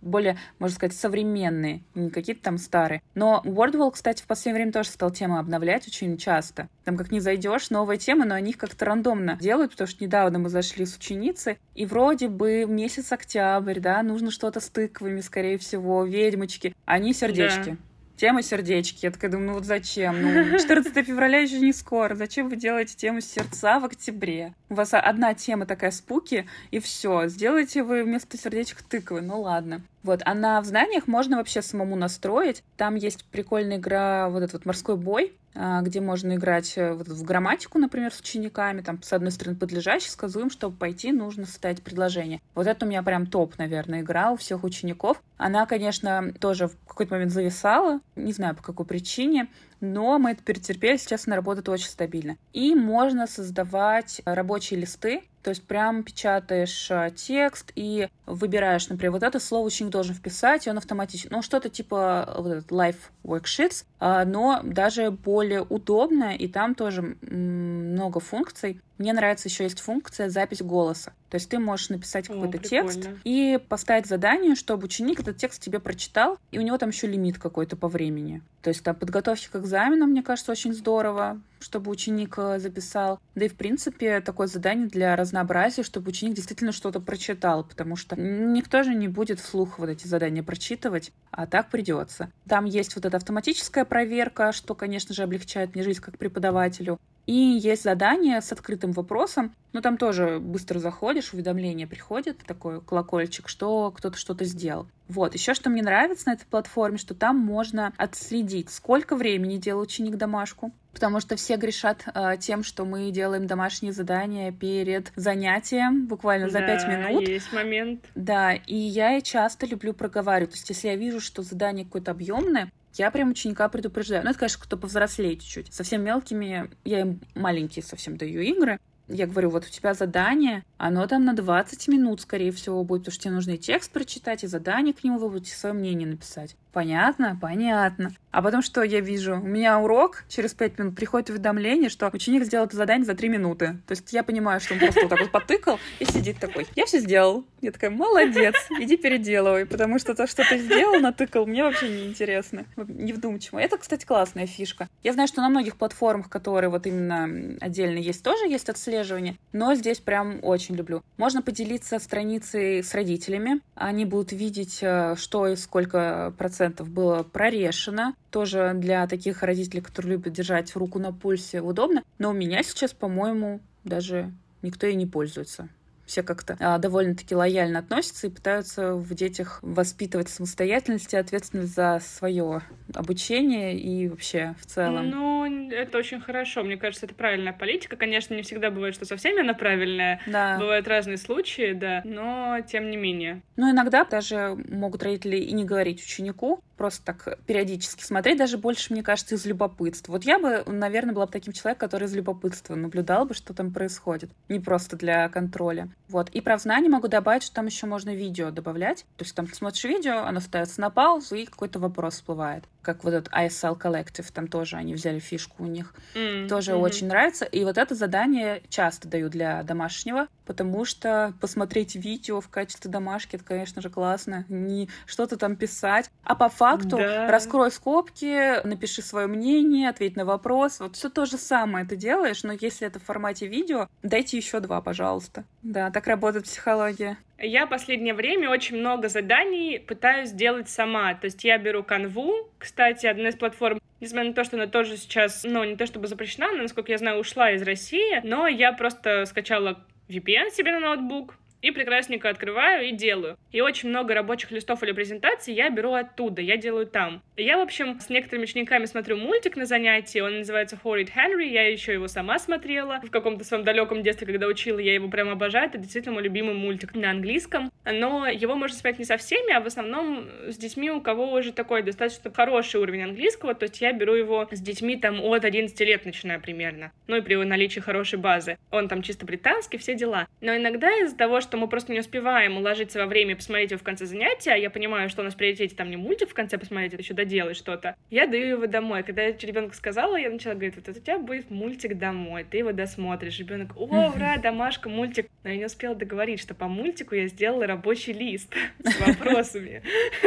Speaker 2: более, можно сказать, современные, не какие-то там старые. Но WordWall, кстати, в последнее время тоже стал тему обновлять очень часто. Там как не зайдешь, новые темы, но они их как-то рандомно делают, потому что недавно мы зашли с ученицей, и вроде бы месяц октябрь, да, нужно что-то с тыквами, скорее всего, ведьмочки. Они сердечки. Да тема сердечки. Я такая думаю, ну вот зачем? Ну, 14 февраля еще не скоро. Зачем вы делаете тему сердца в октябре? У вас одна тема такая спуки, и все. Сделайте вы вместо сердечек тыквы. Ну ладно. Вот, а на в знаниях можно вообще самому настроить. Там есть прикольная игра, вот этот вот морской бой, а, где можно играть э, вот в грамматику, например, с учениками. Там, с одной стороны, подлежащий, сказуем, чтобы пойти, нужно составить предложение. Вот это у меня прям топ, наверное, игра у всех учеников. Она, конечно, тоже в какой-то момент зависала, не знаю по какой причине, но мы это перетерпели, сейчас она работает очень стабильно. И можно создавать рабочие листы, то есть прям печатаешь а, текст и выбираешь, например, вот это слово ученик должен вписать, и он автоматически, ну, что-то типа вот этот live worksheets, а, но даже более удобно, и там тоже много функций. Мне нравится еще есть функция запись голоса. То есть ты можешь написать какой-то текст и поставить задание, чтобы ученик этот текст тебе прочитал, и у него там еще лимит какой-то по времени. То есть там подготовки к экзаменам, мне кажется, очень здорово, чтобы ученик э, записал. Да и, в принципе, такое задание для разнообразия, чтобы ученик действительно что-то прочитал, потому что никто же не будет вслух вот эти задания прочитывать, а так придется. Там есть вот эта автоматическая проверка, что, конечно же, облегчает мне жизнь как преподавателю. И есть задание с открытым вопросом, но там тоже быстро заходишь, уведомление приходит, такой колокольчик, что кто-то что-то сделал. Вот, еще что мне нравится на этой платформе, что там можно отследить, сколько времени делал ученик домашку, потому что все грешат э, тем, что мы делаем домашние задания перед занятием, буквально за пять
Speaker 1: да,
Speaker 2: минут.
Speaker 1: есть момент.
Speaker 2: Да, и я часто люблю проговаривать. То есть, если я вижу, что задание какое-то объемное, я прям ученика предупреждаю. Ну, это, конечно, кто повзрослее чуть-чуть. Совсем мелкими, я им маленькие совсем даю игры. Я говорю, вот у тебя задание, оно там на 20 минут, скорее всего, будет, потому что тебе нужно и текст прочитать, и задание к нему выбрать, и свое мнение написать. Понятно? Понятно. А потом что я вижу? У меня урок, через 5 минут приходит уведомление, что ученик сделал это задание за 3 минуты. То есть я понимаю, что он просто вот так вот потыкал и сидит такой. Я все сделал. Я такая, молодец, иди переделывай, потому что то, что ты сделал, натыкал, мне вообще не интересно. Невдумчиво. Это, кстати, классная фишка. Я знаю, что на многих платформах, которые вот именно отдельно есть, тоже есть отслеживание, но здесь прям очень люблю. Можно поделиться страницей с родителями. Они будут видеть, э, что и сколько процентов процентов было прорешено. Тоже для таких родителей, которые любят держать руку на пульсе, удобно. Но у меня сейчас, по-моему, даже никто и не пользуется все как-то а, довольно-таки лояльно относятся и пытаются в детях воспитывать самостоятельность и ответственность за свое обучение и вообще в целом.
Speaker 1: Ну, это очень хорошо. Мне кажется, это правильная политика. Конечно, не всегда бывает, что со всеми она правильная.
Speaker 2: Да.
Speaker 1: Бывают разные случаи, да, но тем не менее.
Speaker 2: Ну, иногда даже могут родители и не говорить ученику, просто так периодически смотреть, даже больше, мне кажется, из любопытства. Вот я бы, наверное, была бы таким человеком, который из любопытства наблюдал бы, что там происходит, не просто для контроля. Вот. И про знание могу добавить, что там еще можно видео добавлять. То есть там ты смотришь видео, оно ставится на паузу, и какой-то вопрос всплывает. Как вот этот ISL Collective, там тоже они взяли фишку у них. Mm-hmm. Тоже mm-hmm. очень нравится. И вот это задание часто даю для домашнего, потому что посмотреть видео в качестве домашки, это, конечно же, классно. Не что-то там писать, а по факту да. раскрой скобки, напиши свое мнение, ответь на вопрос. Вот все то же самое ты делаешь, но если это в формате видео, дайте еще два, пожалуйста. Да, так работает психология.
Speaker 1: Я последнее время очень много заданий пытаюсь делать сама. То есть я беру канву, кстати, одна из платформ, несмотря на то, что она тоже сейчас, ну, не то чтобы запрещена, но, насколько я знаю, ушла из России, но я просто скачала VPN себе на ноутбук, и прекрасненько открываю и делаю. И очень много рабочих листов или презентаций я беру оттуда, я делаю там. Я, в общем, с некоторыми учениками смотрю мультик на занятии, он называется Horrid Henry, я еще его сама смотрела в каком-то своем далеком детстве, когда учила, я его прям обожаю, это действительно мой любимый мультик на английском, но его можно смотреть не со всеми, а в основном с детьми, у кого уже такой достаточно хороший уровень английского, то есть я беру его с детьми там от 11 лет начиная примерно, ну и при наличии хорошей базы. Он там чисто британский, все дела. Но иногда из-за того, что что мы просто не успеваем уложиться во время и посмотреть его в конце занятия, я понимаю, что у нас в приоритете там не мультик в конце посмотреть, это еще доделать что-то, я даю его домой. Когда я ребенку сказала, я начала говорить, вот у тебя будет мультик домой, ты его досмотришь. Ребенок, о, ура, домашка, мультик. Но я не успела договорить, что по мультику я сделала рабочий лист с вопросами.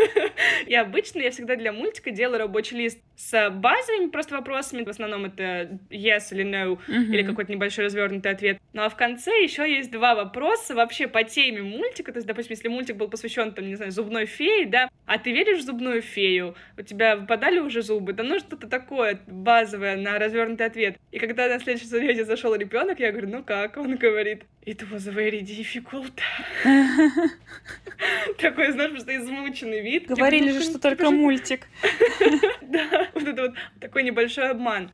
Speaker 1: И обычно я всегда для мультика делаю рабочий лист с базовыми просто вопросами. В основном это yes или no, или какой-то небольшой развернутый ответ. Ну а в конце еще есть два вопроса вообще по теме мультика, то есть, допустим, если мультик был посвящен, там, не знаю, зубной фее, да, а ты веришь в зубную фею? У тебя выпадали уже зубы? Да ну что-то такое базовое на развернутый ответ. И когда на следующем занятии зашел ребенок, я говорю, ну как? Он говорит, it was very difficult. Такой, знаешь, просто измученный вид.
Speaker 2: Типа, Говорили же, что только мультик.
Speaker 1: Да, вот это вот такой небольшой обман.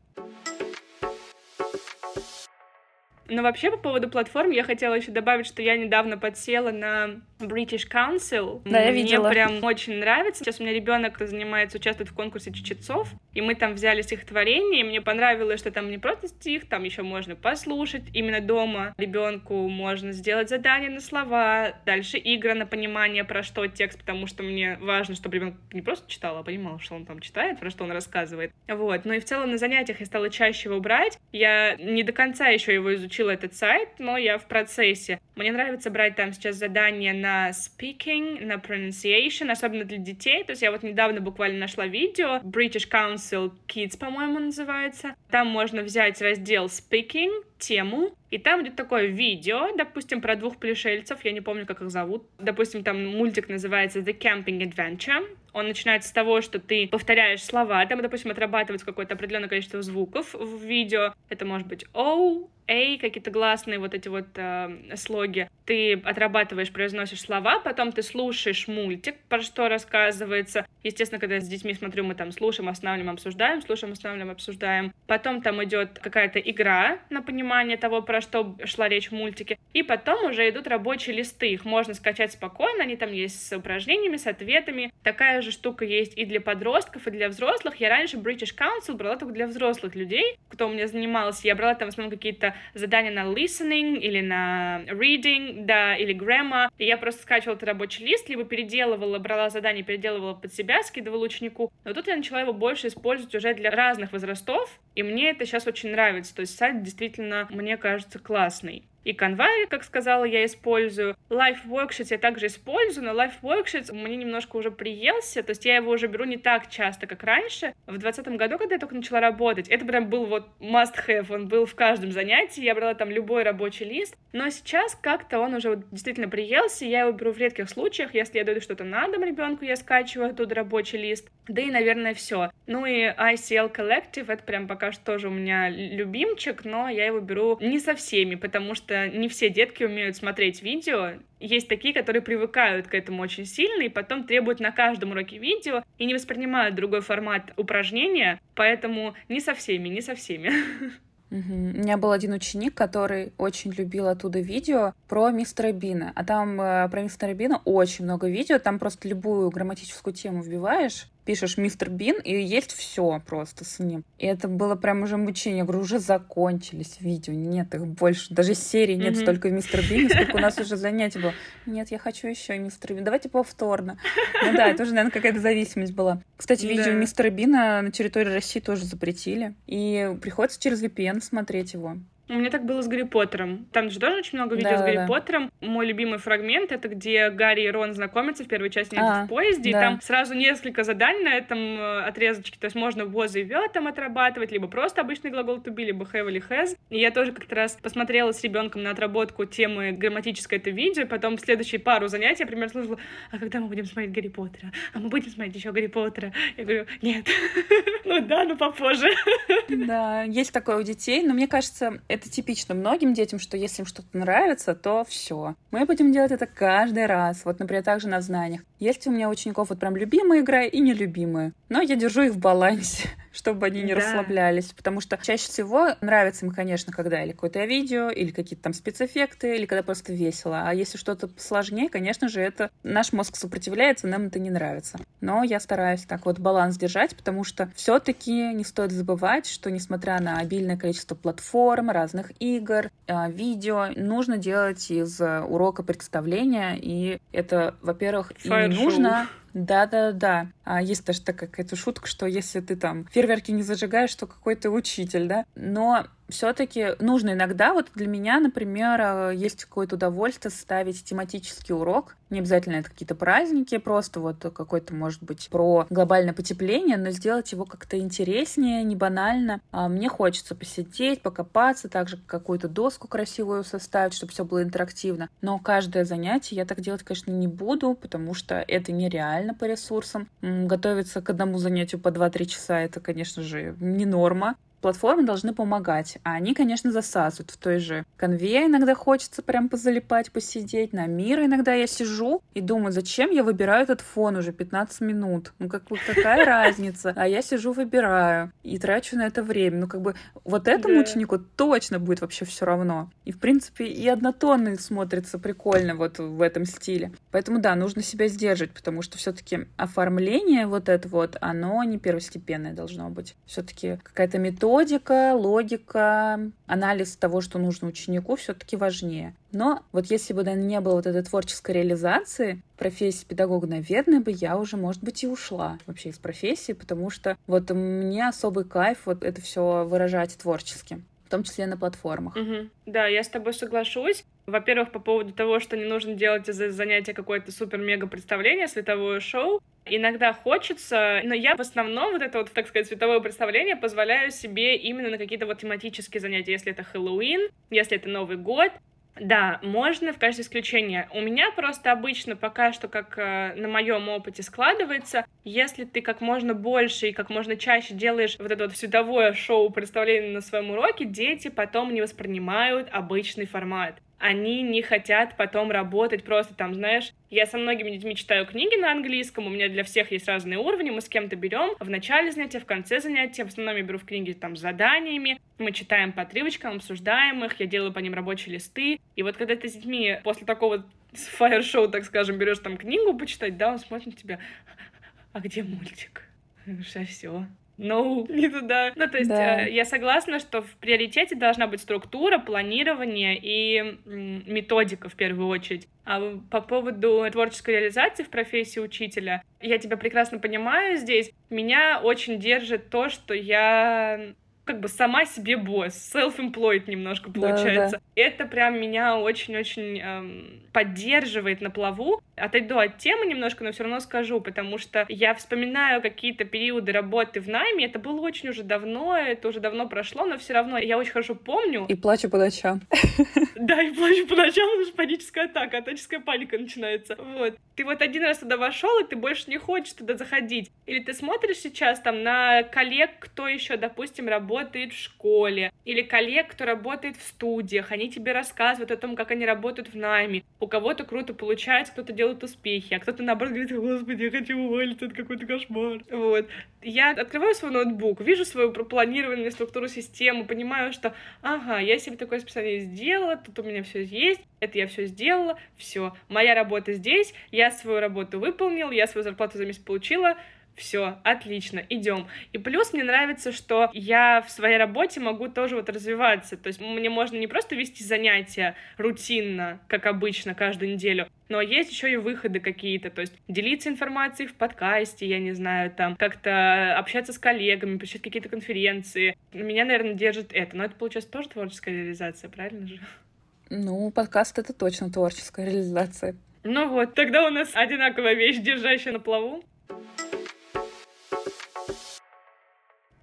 Speaker 1: Но вообще по поводу платформ я хотела еще добавить, что я недавно подсела на British Council.
Speaker 2: Да, я видела.
Speaker 1: Мне прям очень нравится. Сейчас у меня ребенок занимается, участвует в конкурсе чечетцов, и мы там взяли стихотворение, и мне понравилось, что там не просто стих, там еще можно послушать именно дома. Ребенку можно сделать задание на слова, дальше игра на понимание, про что текст, потому что мне важно, чтобы ребенок не просто читал, а понимал, что он там читает, про что он рассказывает. Вот. Ну и в целом на занятиях я стала чаще его брать. Я не до конца еще его изучила, этот сайт, но я в процессе. Мне нравится брать там сейчас задания на на speaking, на pronunciation, особенно для детей. То есть я вот недавно буквально нашла видео, British Council Kids, по-моему, называется. Там можно взять раздел speaking, тему, и там идет такое видео, допустим, про двух пришельцев, я не помню, как их зовут. Допустим, там мультик называется The Camping Adventure. Он начинается с того, что ты повторяешь слова, там, допустим, отрабатывается какое-то определенное количество звуков в видео. Это может быть O, A, какие-то гласные вот эти вот э, слоги. Ты отрабатываешь, произносишь слова, потом ты слушаешь мультик, про что рассказывается. Естественно, когда я с детьми смотрю, мы там слушаем, останавливаем, обсуждаем, слушаем, останавливаем, обсуждаем. Потом там идет какая-то игра на понимание того, про что шла речь в мультике. И потом уже идут рабочие листы. Их можно скачать спокойно, они там есть с упражнениями, с ответами. Такая же штука есть и для подростков, и для взрослых. Я раньше British Council брала только для взрослых людей, кто у меня занимался. Я брала там в основном какие-то задания на listening или на reading, да, или grammar. И я просто скачивала этот рабочий лист, либо переделывала, брала задание, переделывала под себя, скидывала ученику. Но тут я начала его больше использовать уже для разных возрастов, и мне это сейчас очень нравится. То есть сайт действительно, мне кажется, классный. И Canva, как сказала, я использую. Life Worksheets я также использую, но Life Worksheets мне немножко уже приелся, то есть я его уже беру не так часто, как раньше. В 2020 году, когда я только начала работать, это прям был вот must-have, он был в каждом занятии, я брала там любой рабочий лист, но сейчас как-то он уже вот действительно приелся, я его беру в редких случаях, если я даю что-то на дом ребенку, я скачиваю оттуда рабочий лист, да и, наверное, все. Ну и ICL Collective, это прям пока что тоже у меня любимчик, но я его беру не со всеми, потому что что не все детки умеют смотреть видео. Есть такие, которые привыкают к этому очень сильно и потом требуют на каждом уроке видео и не воспринимают другой формат упражнения, поэтому не со всеми, не со всеми.
Speaker 2: Угу. У меня был один ученик, который очень любил оттуда видео про мистера Бина. А там э, про мистера Бина очень много видео. Там просто любую грамматическую тему вбиваешь, пишешь мистер Бин, и есть все просто с ним. И это было прям уже мучение. Я говорю, уже закончились видео, нет их больше. Даже серии нет mm-hmm. столько мистер Бин, сколько у нас уже занятий было. Нет, я хочу еще мистер Бин. Давайте повторно. Ну да, это уже, наверное, какая-то зависимость была. Кстати, видео мистера Бина на территории России тоже запретили. И приходится через VPN смотреть его.
Speaker 1: У меня так было с Гарри Поттером. Там же тоже очень много видео да, с Гарри да. Поттером. Мой любимый фрагмент — это где Гарри и Рон знакомятся в первой части а, в поезде, да. и там сразу несколько заданий на этом э, отрезочке. То есть можно was и were там отрабатывать, либо просто обычный глагол to be, либо have или has. И я тоже как-то раз посмотрела с ребенком на отработку темы грамматической это видео, потом в следующие пару занятий я примерно слушала, а когда мы будем смотреть Гарри Поттера? А мы будем смотреть еще Гарри Поттера? Я говорю, нет. Ну да, но попозже.
Speaker 2: Да, есть такое у детей, но мне кажется, это типично многим детям, что если им что-то нравится, то все. Мы будем делать это каждый раз. Вот, например, также на знаниях. Есть у меня учеников вот прям любимая игра и нелюбимая. Но я держу их в балансе, чтобы они не да. расслаблялись. Потому что чаще всего нравится им, конечно, когда или какое-то видео, или какие-то там спецэффекты, или когда просто весело. А если что-то сложнее, конечно же, это наш мозг сопротивляется, нам это не нравится. Но я стараюсь так вот баланс держать, потому что все-таки не стоит забывать, что несмотря на обильное количество платформ, разных игр, а, видео. Нужно делать из э, урока представления, и это, во-первых, и не нужно, да-да-да. А есть даже такая какая-то шутка, что если ты там фейерверки не зажигаешь, то какой то учитель, да? Но все-таки нужно иногда, вот для меня, например, э, есть какое-то удовольствие ставить тематический урок. Не обязательно это какие-то праздники, просто вот какой-то, может быть, про глобальное потепление, но сделать его как-то интереснее, не банально. А мне хочется посидеть, покопаться, также какую-то доску красивую составить, чтобы все было интерактивно. Но каждое занятие я так делать, конечно, не буду, потому что это нереально по ресурсам. Готовиться к одному занятию по 2-3 часа, это, конечно же, не норма платформы должны помогать, а они, конечно, засасывают в той же конве. Иногда хочется прям позалипать, посидеть. На мир иногда я сижу и думаю, зачем я выбираю этот фон уже 15 минут? Ну, как какая разница? А я сижу, выбираю и трачу на это время. Ну, как бы, вот этому ученику точно будет вообще все равно. И, в принципе, и однотонный смотрится прикольно вот в этом стиле. Поэтому, да, нужно себя сдерживать, потому что все-таки оформление вот это вот, оно не первостепенное должно быть. Все-таки какая-то методика методика, логика, анализ того, что нужно ученику, все-таки важнее. Но вот если бы не было вот этой творческой реализации, профессии педагога, наверное, бы я уже, может быть, и ушла вообще из профессии, потому что вот мне особый кайф вот это все выражать творчески в том числе на платформах.
Speaker 1: Угу. Да, я с тобой соглашусь. Во-первых, по поводу того, что не нужно делать из занятия какое-то супер-мега представление, световое шоу. Иногда хочется, но я в основном вот это вот, так сказать, световое представление позволяю себе именно на какие-то вот тематические занятия, если это Хэллоуин, если это Новый год, да, можно в качестве исключения. У меня просто обычно пока что, как э, на моем опыте складывается, если ты как можно больше и как можно чаще делаешь вот это вот световое шоу представление на своем уроке, дети потом не воспринимают обычный формат они не хотят потом работать просто там, знаешь, я со многими детьми читаю книги на английском, у меня для всех есть разные уровни, мы с кем-то берем в начале занятия, в конце занятия, в основном я беру в книги там с заданиями, мы читаем по отрывочкам, обсуждаем их, я делаю по ним рабочие листы, и вот когда ты с детьми после такого фаер-шоу, так скажем, берешь там книгу почитать, да, он смотрит на тебя, а где мультик? Что все no, не туда. Ну, то есть да. э, я согласна, что в приоритете должна быть структура, планирование и методика в первую очередь. А по поводу творческой реализации в профессии учителя, я тебя прекрасно понимаю здесь. Меня очень держит то, что я как бы сама себе босс, self-employed немножко получается. Да, да. Это прям меня очень-очень эм, поддерживает на плаву. Отойду от темы немножко, но все равно скажу, потому что я вспоминаю какие-то периоды работы в найме, это было очень уже давно, это уже давно прошло, но все равно я очень хорошо помню.
Speaker 2: И плачу по ночам.
Speaker 1: Да, и плачу по ночам, потому что паническая атака, атаческая паника начинается. Вот. Ты вот один раз туда вошел, и ты больше не хочешь туда заходить. Или ты смотришь сейчас там на коллег, кто еще, допустим, работает в школе, или коллег, кто работает в студиях, они тебе рассказывают о том, как они работают в найме. У кого-то круто получается, кто-то делает успехи, а кто-то наоборот говорит, господи, я хочу уволиться, это какой-то кошмар. Вот. Я открываю свой ноутбук, вижу свою планированную структуру системы, понимаю, что, ага, я себе такое списание сделала, тут у меня все есть, это я все сделала, все, моя работа здесь, я свою работу выполнил, я свою зарплату за месяц получила, все, отлично, идем. И плюс мне нравится, что я в своей работе могу тоже вот развиваться. То есть мне можно не просто вести занятия рутинно, как обычно, каждую неделю, но есть еще и выходы какие-то, то есть делиться информацией в подкасте, я не знаю, там как-то общаться с коллегами, посещать какие-то конференции. Меня, наверное, держит это, но это, получается, тоже творческая реализация, правильно же?
Speaker 2: Ну, подкаст — это точно творческая реализация.
Speaker 1: Ну вот, тогда у нас одинаковая вещь, держащая на плаву.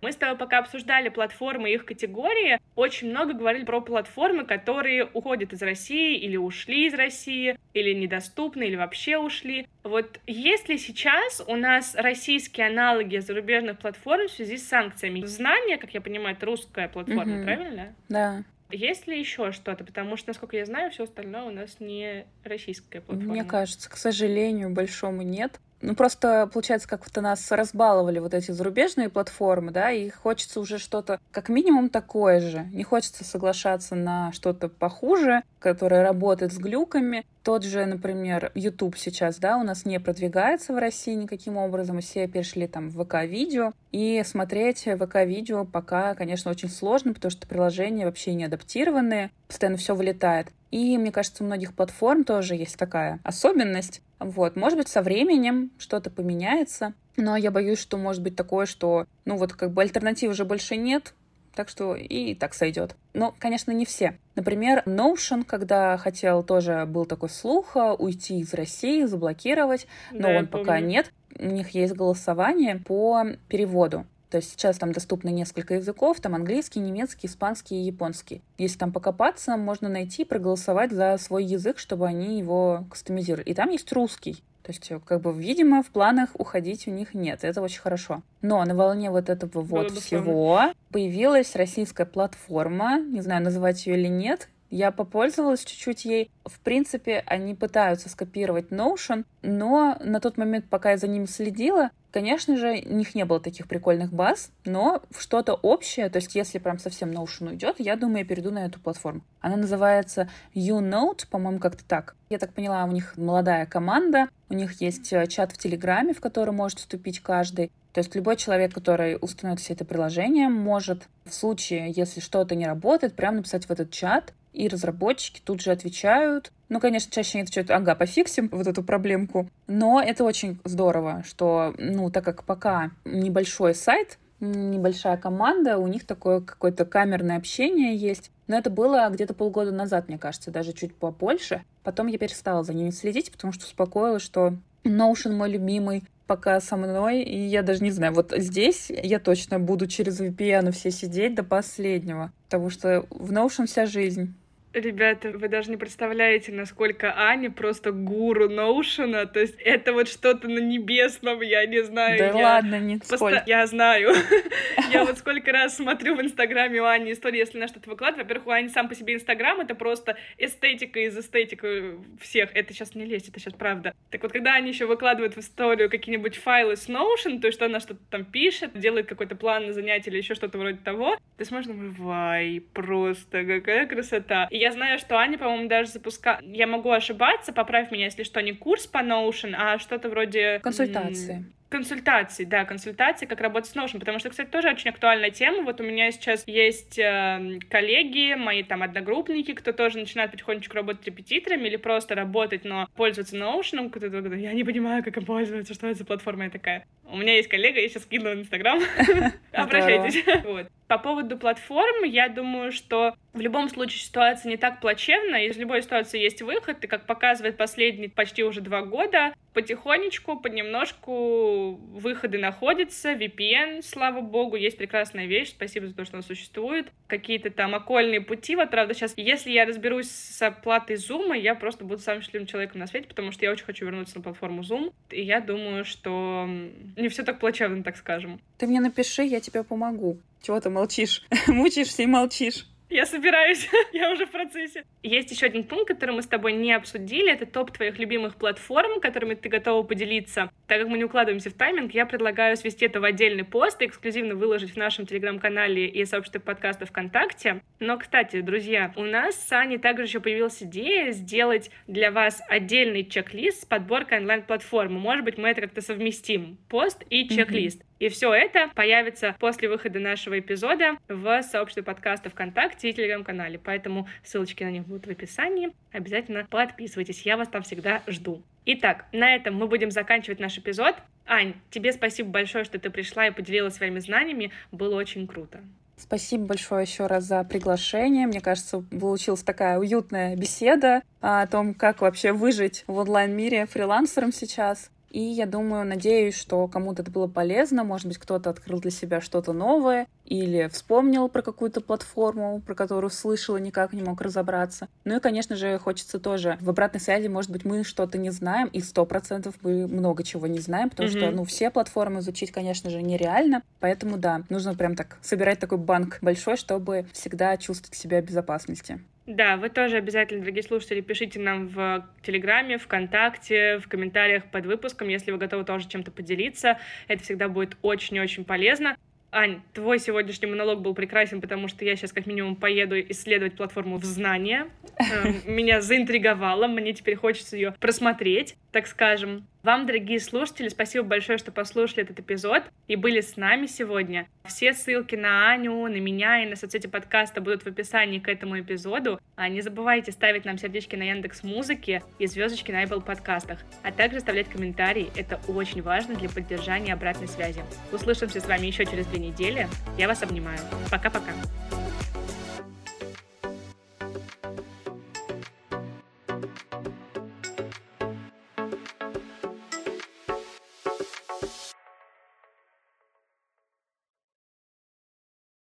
Speaker 1: Мы с тобой пока обсуждали платформы и их категории, очень много говорили про платформы, которые уходят из России или ушли из России, или недоступны, или вообще ушли. Вот есть ли сейчас у нас российские аналоги зарубежных платформ в связи с санкциями? Знание, как я понимаю, это русская платформа, mm-hmm. правильно?
Speaker 2: Да.
Speaker 1: Есть ли еще что-то? Потому что, насколько я знаю, все остальное у нас не российская платформа.
Speaker 2: Мне кажется, к сожалению, большому нет. Ну, просто, получается, как-то нас разбаловали вот эти зарубежные платформы, да, и хочется уже что-то, как минимум, такое же. Не хочется соглашаться на что-то похуже, которое работает с глюками. Тот же, например, YouTube сейчас, да, у нас не продвигается в России никаким образом. Все перешли там в ВК-видео. И смотреть ВК-видео пока, конечно, очень сложно, потому что приложения вообще не адаптированные. Постоянно все вылетает. И, мне кажется, у многих платформ тоже есть такая особенность. Вот, может быть, со временем что-то поменяется, но я боюсь, что может быть такое, что, ну вот, как бы альтернативы уже больше нет, так что и так сойдет. Но, конечно, не все. Например, Notion, когда хотел, тоже был такой слух а, уйти из России, заблокировать, но да, он пока нет. У них есть голосование по переводу. То есть сейчас там доступно несколько языков, там английский, немецкий, испанский и японский. Если там покопаться, можно найти и проголосовать за свой язык, чтобы они его кастомизировали. И там есть русский. То есть, как бы, видимо, в планах уходить у них нет. Это очень хорошо. Но на волне вот этого вот всего появилась российская платформа, не знаю, называть ее или нет, я попользовалась чуть-чуть ей. В принципе, они пытаются скопировать Notion, но на тот момент, пока я за ними следила, конечно же, у них не было таких прикольных баз, но что-то общее, то есть если прям совсем Notion уйдет, я думаю, я перейду на эту платформу. Она называется YouNote, по-моему, как-то так. Я так поняла, у них молодая команда, у них есть э, чат в Телеграме, в который может вступить каждый. То есть любой человек, который установит все это приложение, может в случае, если что-то не работает, прям написать в этот чат, и разработчики тут же отвечают. Ну, конечно, чаще они отвечают, ага, пофиксим вот эту проблемку. Но это очень здорово, что, ну, так как пока небольшой сайт, небольшая команда, у них такое какое-то камерное общение есть. Но это было где-то полгода назад, мне кажется, даже чуть побольше. Потом я перестала за ними следить, потому что успокоилась, что Notion мой любимый пока со мной, и я даже не знаю, вот здесь я точно буду через VPN все сидеть до последнего, потому что в Notion вся жизнь.
Speaker 1: Ребята, вы даже не представляете, насколько Аня просто гуру Ноушена. То есть это вот что-то на небесном, я не знаю.
Speaker 2: Да
Speaker 1: я
Speaker 2: ладно, не
Speaker 1: поста... Я знаю. я вот сколько раз смотрю в Инстаграме у Ани истории, если она что-то выкладывает. Во-первых, у Ани сам по себе Инстаграм — это просто эстетика из эстетики всех. Это сейчас не лезть, это сейчас правда. Так вот, когда Аня еще выкладывает в историю какие-нибудь файлы с Notion, то есть что она что-то там пишет, делает какой-то план на занятие или еще что-то вроде того, ты смотришь, думаешь, вай, просто какая красота. И я знаю, что Аня, по-моему, даже запускала... Я могу ошибаться, поправь меня, если что, не курс по Notion, а что-то вроде...
Speaker 2: Консультации.
Speaker 1: Консультации, да, консультации, как работать с Notion, потому что, кстати, тоже очень актуальная тема. Вот у меня сейчас есть э, коллеги, мои там одногруппники, кто тоже начинает потихонечку работать репетиторами или просто работать, но пользоваться Notion, кто-то я не понимаю, как им пользоваться, что это за платформа я такая. У меня есть коллега, я сейчас скину в Инстаграм, обращайтесь. Вот. По поводу платформ, я думаю, что в любом случае ситуация не так плачевна, из любой ситуации есть выход, и как показывает последние почти уже два года, потихонечку, понемножку выходы находятся, VPN, слава богу, есть прекрасная вещь, спасибо за то, что она существует, какие-то там окольные пути, вот правда сейчас, если я разберусь с оплатой Zoom, я просто буду самым счастливым человеком на свете, потому что я очень хочу вернуться на платформу Zoom, и я думаю, что не все так плачевно, так скажем.
Speaker 2: Ты мне напиши, я тебе помогу. Чего ты молчишь? Мучаешься и молчишь.
Speaker 1: Я собираюсь, я уже в процессе. Есть еще один пункт, который мы с тобой не обсудили. Это топ твоих любимых платформ, которыми ты готова поделиться. Так как мы не укладываемся в тайминг, я предлагаю свести это в отдельный пост и эксклюзивно выложить в нашем телеграм-канале и сообществе подкаста ВКонтакте. Но, кстати, друзья, у нас с Аней также еще появилась идея сделать для вас отдельный чек-лист с подборкой онлайн-платформы. Может быть, мы это как-то совместим. Пост и чек-лист. Mm-hmm. И все это появится после выхода нашего эпизода в сообществе подкаста ВКонтакте и Телеграм-канале. Поэтому ссылочки на них будут в описании. Обязательно подписывайтесь, я вас там всегда жду. Итак, на этом мы будем заканчивать наш эпизод. Ань, тебе спасибо большое, что ты пришла и поделилась своими знаниями. Было очень круто.
Speaker 2: Спасибо большое еще раз за приглашение. Мне кажется, получилась такая уютная беседа о том, как вообще выжить в онлайн-мире фрилансером сейчас. И я думаю, надеюсь, что кому-то это было полезно. Может быть, кто-то открыл для себя что-то новое или вспомнил про какую-то платформу, про которую слышал и никак не мог разобраться. Ну и, конечно же, хочется тоже в обратной связи, может быть, мы что-то не знаем, и сто процентов мы много чего не знаем, потому mm-hmm. что, ну, все платформы изучить, конечно же, нереально. Поэтому, да, нужно прям так собирать такой банк большой, чтобы всегда чувствовать себя в безопасности.
Speaker 1: Да, вы тоже обязательно, дорогие слушатели, пишите нам в Телеграме, ВКонтакте, в комментариях под выпуском, если вы готовы тоже чем-то поделиться. Это всегда будет очень-очень полезно. Ань, твой сегодняшний монолог был прекрасен, потому что я сейчас как минимум поеду исследовать платформу в знания. Эм, меня заинтриговало, мне теперь хочется ее просмотреть, так скажем. Вам, дорогие слушатели, спасибо большое, что послушали этот эпизод и были с нами сегодня. Все ссылки на Аню, на меня и на соцсети подкаста будут в описании к этому эпизоду. А не забывайте ставить нам сердечки на Яндекс Музыке и звездочки на Apple подкастах, а также оставлять комментарии. Это очень важно для поддержания обратной связи. Услышимся с вами еще через две недели. Я вас обнимаю. Пока-пока.